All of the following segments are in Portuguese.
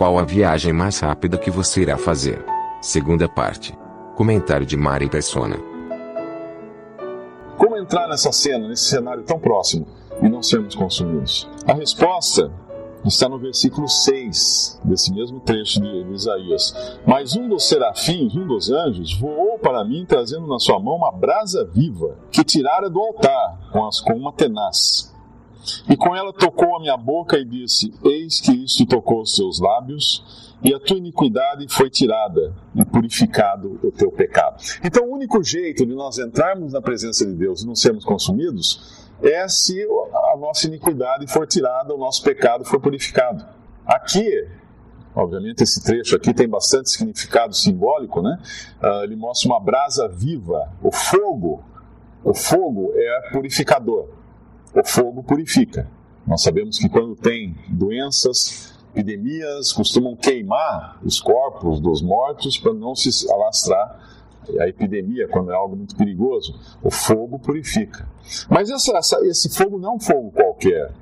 Qual a viagem mais rápida que você irá fazer? Segunda parte. Comentário de Mari Persona. Como entrar nessa cena, nesse cenário tão próximo e não sermos consumidos? A resposta está no versículo 6 desse mesmo trecho de Isaías. Mas um dos serafins, um dos anjos, voou para mim trazendo na sua mão uma brasa viva que tirara do altar com, as, com uma tenaz. E com ela tocou a minha boca e disse: Eis que isto tocou os seus lábios, e a tua iniquidade foi tirada, e purificado o teu pecado. Então, o único jeito de nós entrarmos na presença de Deus e não sermos consumidos é se a nossa iniquidade for tirada, o nosso pecado for purificado. Aqui, obviamente, esse trecho aqui tem bastante significado simbólico, né? Uh, ele mostra uma brasa viva, o fogo. O fogo é purificador o fogo purifica. Nós sabemos que quando tem doenças, epidemias, costumam queimar os corpos dos mortos para não se alastrar a epidemia, quando é algo muito perigoso. O fogo purifica. Mas essa, essa, esse fogo não é um fogo qualquer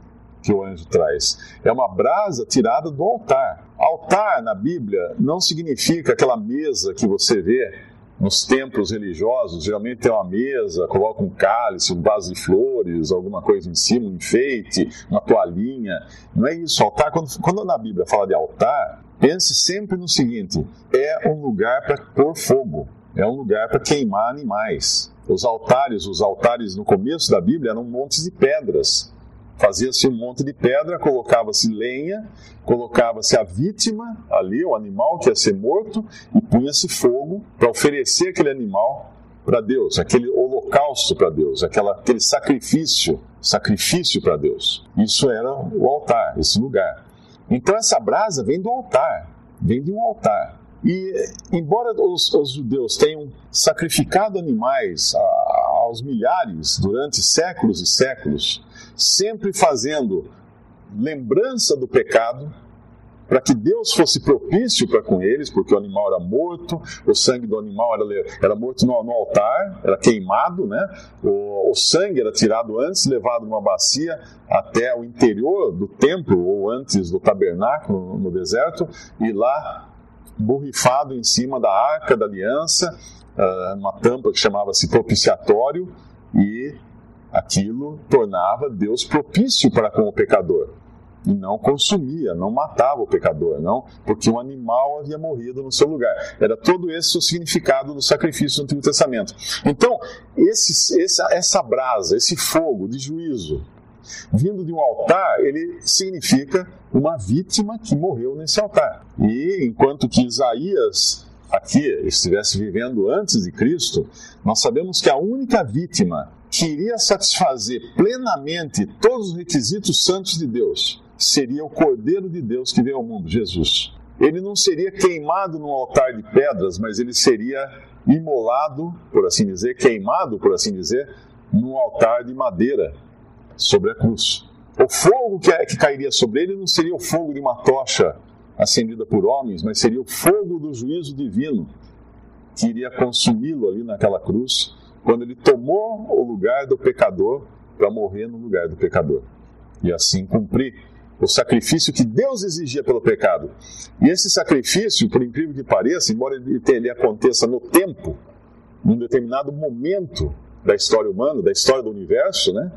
que o anjo traz. É uma brasa tirada do altar. Altar na Bíblia não significa aquela mesa que você vê nos templos religiosos, geralmente tem uma mesa, coloca um cálice, um vaso de flores, alguma coisa em cima, um enfeite, uma toalhinha. Não é isso. Altar, quando, quando na Bíblia fala de altar, pense sempre no seguinte: é um lugar para pôr fogo, é um lugar para queimar animais. Os altares, os altares no começo da Bíblia eram montes de pedras. Fazia-se um monte de pedra, colocava-se lenha, colocava-se a vítima ali, o animal que ia ser morto, e punha-se fogo para oferecer aquele animal para Deus, aquele holocausto para Deus, aquela, aquele sacrifício, sacrifício para Deus. Isso era o altar, esse lugar. Então essa brasa vem do altar, vem de um altar. E embora os, os judeus tenham sacrificado animais a, aos milhares durante séculos e séculos, sempre fazendo lembrança do pecado, para que Deus fosse propício para com eles, porque o animal era morto, o sangue do animal era, era morto no, no, altar, era queimado, né? O, o, sangue era tirado antes, levado numa bacia até o interior do templo, ou antes do tabernáculo no, deserto, e lá borrifado em cima da arca da aliança, uma tampa que chamava-se propiciatório, e aquilo tornava Deus propício para com o pecador. E não consumia, não matava o pecador, não, porque um animal havia morrido no seu lugar. Era todo esse o significado do sacrifício no Antigo Testamento. Então, esse, essa, essa brasa, esse fogo de juízo, vindo de um altar, ele significa uma vítima que morreu nesse altar. E enquanto que Isaías aqui estivesse vivendo antes de Cristo, nós sabemos que a única vítima que iria satisfazer plenamente todos os requisitos santos de Deus seria o Cordeiro de Deus que veio ao mundo, Jesus. Ele não seria queimado no altar de pedras, mas ele seria imolado, por assim dizer, queimado, por assim dizer, num altar de madeira sobre a cruz. O fogo que, que cairia sobre ele não seria o fogo de uma tocha acendida por homens, mas seria o fogo do juízo divino que iria consumi-lo ali naquela cruz, quando ele tomou o lugar do pecador para morrer no lugar do pecador e assim cumprir o sacrifício que Deus exigia pelo pecado. E esse sacrifício, por incrível que pareça, embora ele, aconteça no tempo, num determinado momento da história humana, da história do universo, né?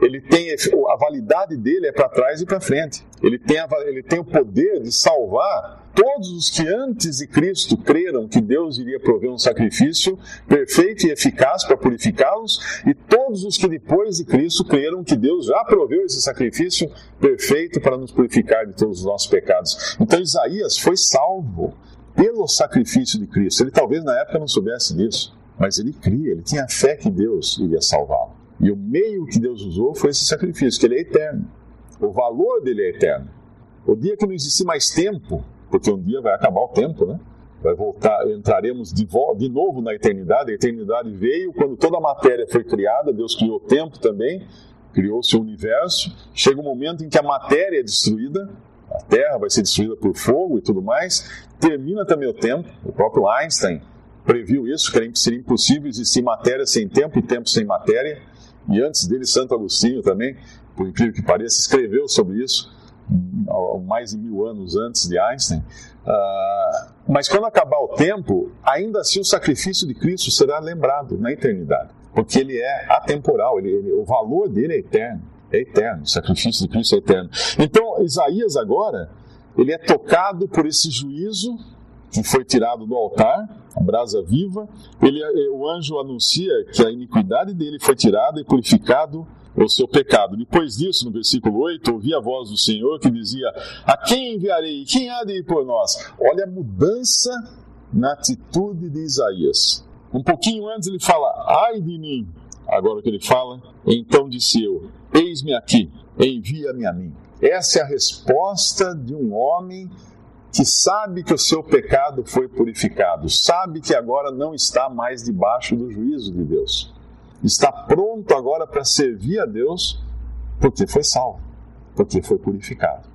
Ele tem a validade dele é para trás e para frente. Ele tem, a, ele tem o poder de salvar todos os que antes de Cristo creram que Deus iria prover um sacrifício perfeito e eficaz para purificá-los, e todos os que depois de Cristo creram que Deus já proveu esse sacrifício perfeito para nos purificar de todos os nossos pecados. Então Isaías foi salvo pelo sacrifício de Cristo. Ele talvez na época não soubesse disso, mas ele cria, ele tinha fé que Deus iria salvá-lo. E o meio que Deus usou foi esse sacrifício, que ele é eterno. O valor dele é eterno. O dia que não existir mais tempo, porque um dia vai acabar o tempo, né? Vai voltar, entraremos de, de novo na eternidade. A eternidade veio quando toda a matéria foi criada, Deus criou o tempo também, criou seu universo. Chega um momento em que a matéria é destruída, a Terra vai ser destruída por fogo e tudo mais. Termina também o tempo. O próprio Einstein previu isso, que seria impossível existir matéria sem tempo e tempo sem matéria. E antes dele, Santo Agostinho também, por incrível que pareça, escreveu sobre isso mais de mil anos antes de Einstein. Uh, mas quando acabar o tempo, ainda assim o sacrifício de Cristo será lembrado na eternidade, porque ele é atemporal, ele, ele, o valor dele é eterno, é eterno, o sacrifício de Cristo é eterno. Então, Isaías agora, ele é tocado por esse juízo que foi tirado do altar, a brasa viva, ele, o anjo anuncia que a iniquidade dele foi tirada e purificado o seu pecado. Depois disso, no versículo 8, ouvi a voz do Senhor que dizia: A quem enviarei? Quem há de ir por nós? Olha a mudança na atitude de Isaías. Um pouquinho antes ele fala: Ai de mim. Agora que ele fala, então disse eu: Eis-me aqui, envia-me a mim. Essa é a resposta de um homem que sabe que o seu pecado foi purificado, sabe que agora não está mais debaixo do juízo de Deus está pronto agora para servir a Deus porque foi salvo, porque foi purificado.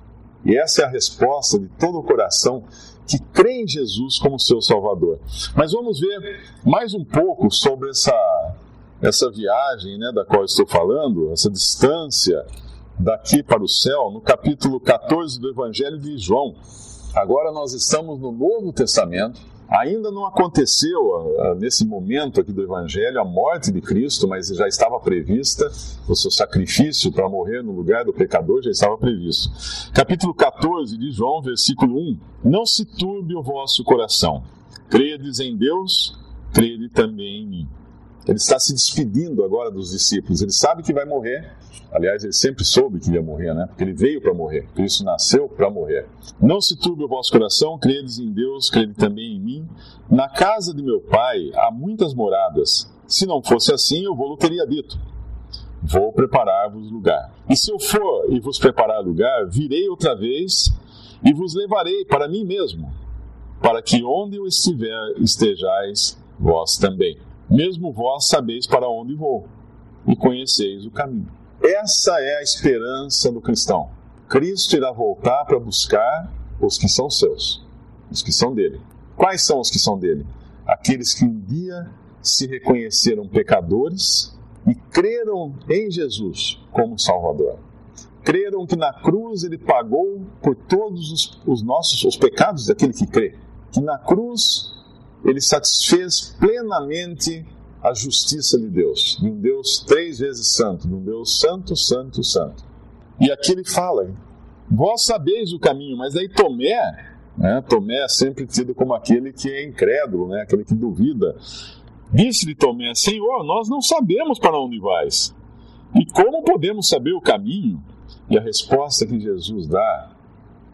E essa é a resposta de todo o coração que crê em Jesus como seu Salvador. Mas vamos ver mais um pouco sobre essa, essa viagem né, da qual estou falando, essa distância daqui para o céu, no capítulo 14 do Evangelho de João. Agora nós estamos no Novo Testamento Ainda não aconteceu uh, nesse momento aqui do Evangelho a morte de Cristo, mas já estava prevista, o seu sacrifício para morrer no lugar do pecador já estava previsto. Capítulo 14 de João, versículo 1: Não se turbe o vosso coração, credes em Deus, crede também em mim. Ele está se despedindo agora dos discípulos, ele sabe que vai morrer, Aliás, ele sempre soube que ia morrer, né? Porque ele veio para morrer. Cristo nasceu para morrer. Não se turbe o vosso coração, credes em Deus, crede também em mim. Na casa de meu pai há muitas moradas. Se não fosse assim, eu vou teria dito. Vou preparar-vos lugar. E se eu for e vos preparar lugar, virei outra vez e vos levarei para mim mesmo, para que onde eu estiver estejais vós também. Mesmo vós sabeis para onde vou e conheceis o caminho. Essa é a esperança do cristão. Cristo irá voltar para buscar os que são seus, os que são dele. Quais são os que são dele? Aqueles que um dia se reconheceram pecadores e creram em Jesus como Salvador. Creram que na cruz ele pagou por todos os, os nossos os pecados daquele que crê. Que na cruz ele satisfez plenamente a justiça de Deus, de um Deus três vezes santo, de um Deus santo, santo, santo. E aqui ele fala: Vós sabeis o caminho, mas aí Tomé, né, Tomé é sempre tido como aquele que é incrédulo, né, aquele que duvida. Disse-lhe Tomé: Senhor, nós não sabemos para onde vais. E como podemos saber o caminho? E a resposta que Jesus dá,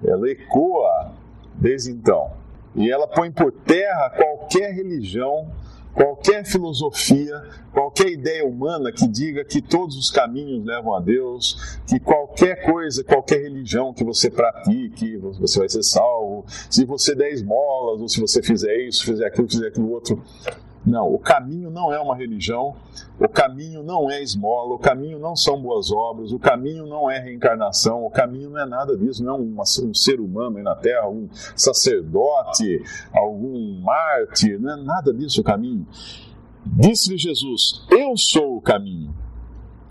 ela ecoa desde então. E ela põe por terra qualquer religião qualquer filosofia, qualquer ideia humana que diga que todos os caminhos levam a Deus, que qualquer coisa, qualquer religião que você pratique, você vai ser salvo, se você der esmolas, ou se você fizer isso, fizer aquilo, fizer aquilo outro, não, o caminho não é uma religião, o caminho não é esmola, o caminho não são boas obras, o caminho não é reencarnação, o caminho não é nada disso, não é um, um ser humano aí na Terra, um sacerdote, algum mártir, não é nada disso o caminho. Disse-lhe Jesus: Eu sou o caminho,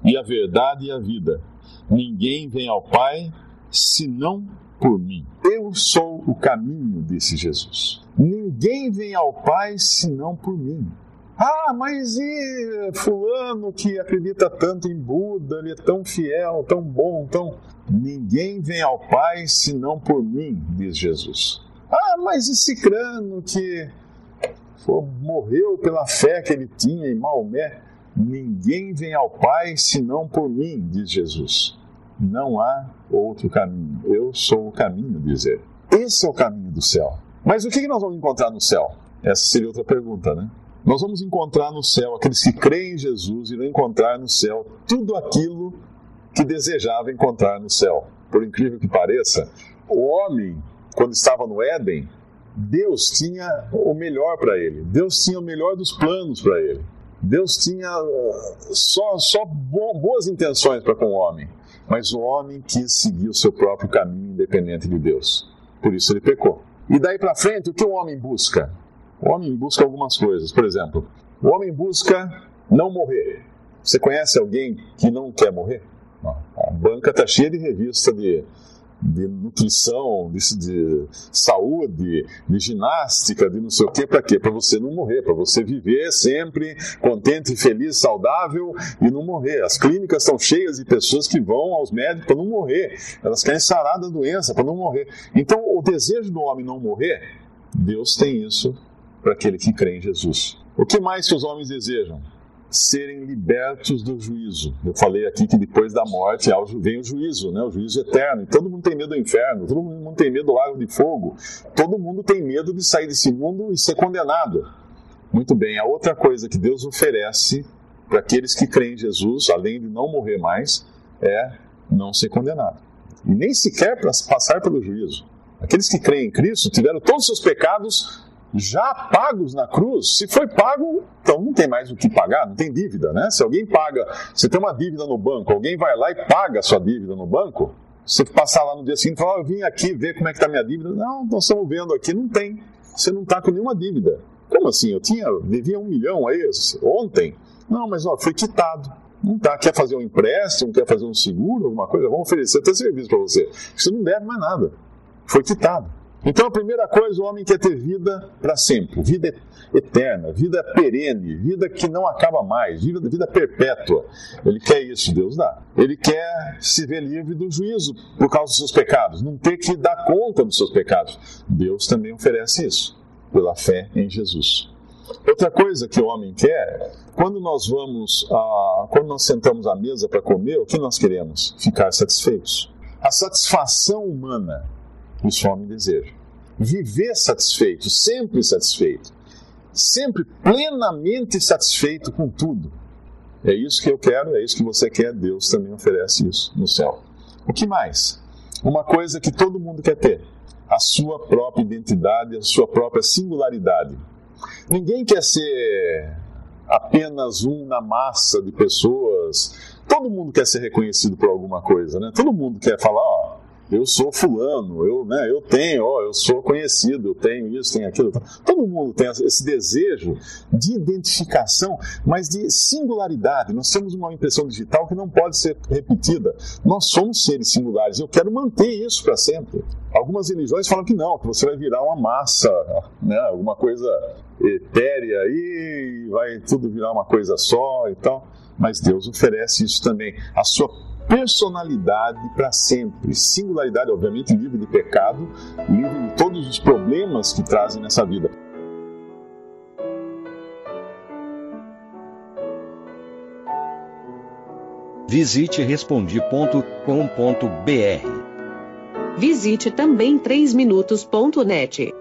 e a verdade e a vida. Ninguém vem ao Pai senão por mim. Sou o caminho, disse Jesus. Ninguém vem ao Pai senão por mim. Ah, mas e fulano que acredita tanto em Buda, ele é tão fiel, tão bom, tão. Ninguém vem ao Pai senão por mim, diz Jesus. Ah, mas e Cicrano que morreu pela fé que ele tinha em Maomé? Ninguém vem ao Pai senão por mim, diz Jesus. Não há outro caminho. Eu sou o caminho, diz ele. Esse é o caminho do céu. Mas o que nós vamos encontrar no céu? Essa seria outra pergunta, né? Nós vamos encontrar no céu, aqueles que creem em Jesus irão encontrar no céu tudo aquilo que desejava encontrar no céu. Por incrível que pareça, o homem, quando estava no Éden, Deus tinha o melhor para ele. Deus tinha o melhor dos planos para ele. Deus tinha uh, só, só boas intenções para com o homem. Mas o homem quis seguir o seu próprio caminho independente de Deus. Por isso ele pecou. E daí para frente, o que o homem busca? O homem busca algumas coisas. Por exemplo, o homem busca não morrer. Você conhece alguém que não quer morrer? A banca está cheia de revista de de nutrição, de, de, saúde, de ginástica, de não sei o quê, para quê? Para você não morrer, para você viver sempre contente, feliz, saudável e não morrer. As clínicas estão cheias de pessoas que vão aos médicos para não morrer, elas querem sarar da doença para não morrer. Então, o desejo do homem não morrer, Deus tem isso para aquele que crê em Jesus. O que mais que os homens desejam? Serem libertos do juízo. Eu falei aqui que depois da morte vem o juízo, né? o juízo eterno. E todo mundo tem medo do inferno, todo mundo tem medo do lago de fogo, todo mundo tem medo de sair desse mundo e ser condenado. Muito bem, a outra coisa que Deus oferece para aqueles que creem em Jesus, além de não morrer mais, é não ser condenado. E nem sequer passar pelo juízo. Aqueles que creem em Cristo tiveram todos os seus pecados já pagos na cruz, se foi pago, então não tem mais o que pagar, não tem dívida, né? Se alguém paga, você tem uma dívida no banco, alguém vai lá e paga a sua dívida no banco, você passar lá no dia seguinte e falar, oh, eu vim aqui ver como é que está minha dívida. Não, nós estamos vendo aqui, não tem. Você não está com nenhuma dívida. Como assim? Eu tinha, devia um milhão aí ontem. Não, mas ó, foi quitado. Não tá. Quer fazer um empréstimo, quer fazer um seguro, alguma coisa? Vamos oferecer até serviço para você. Você não deve mais nada. Foi quitado. Então, a primeira coisa, o homem quer ter vida para sempre, vida eterna, vida perene, vida que não acaba mais, vida, vida perpétua. Ele quer isso, Deus dá. Ele quer se ver livre do juízo por causa dos seus pecados, não ter que dar conta dos seus pecados. Deus também oferece isso, pela fé em Jesus. Outra coisa que o homem quer, quando nós vamos, a, quando nós sentamos à mesa para comer, o que nós queremos? Ficar satisfeitos. A satisfação humana isso o homem deseja. Viver satisfeito, sempre satisfeito, sempre plenamente satisfeito com tudo. É isso que eu quero, é isso que você quer, Deus também oferece isso no céu. O que mais? Uma coisa que todo mundo quer ter: a sua própria identidade, a sua própria singularidade. Ninguém quer ser apenas um na massa de pessoas. Todo mundo quer ser reconhecido por alguma coisa, né? Todo mundo quer falar, ó, eu sou fulano, eu, né, eu tenho, ó, eu sou conhecido, eu tenho isso, tenho aquilo. Todo mundo tem esse desejo de identificação, mas de singularidade. Nós temos uma impressão digital que não pode ser repetida. Nós somos seres singulares. Eu quero manter isso para sempre. Algumas religiões falam que não, que você vai virar uma massa, né, alguma coisa etérea e vai tudo virar uma coisa só e tal. Mas Deus oferece isso também. A sua personalidade para sempre. Singularidade, obviamente, livre de pecado, livre de todos os problemas que trazem nessa vida. Visite respondi.com.br. Visite também 3minutos.net.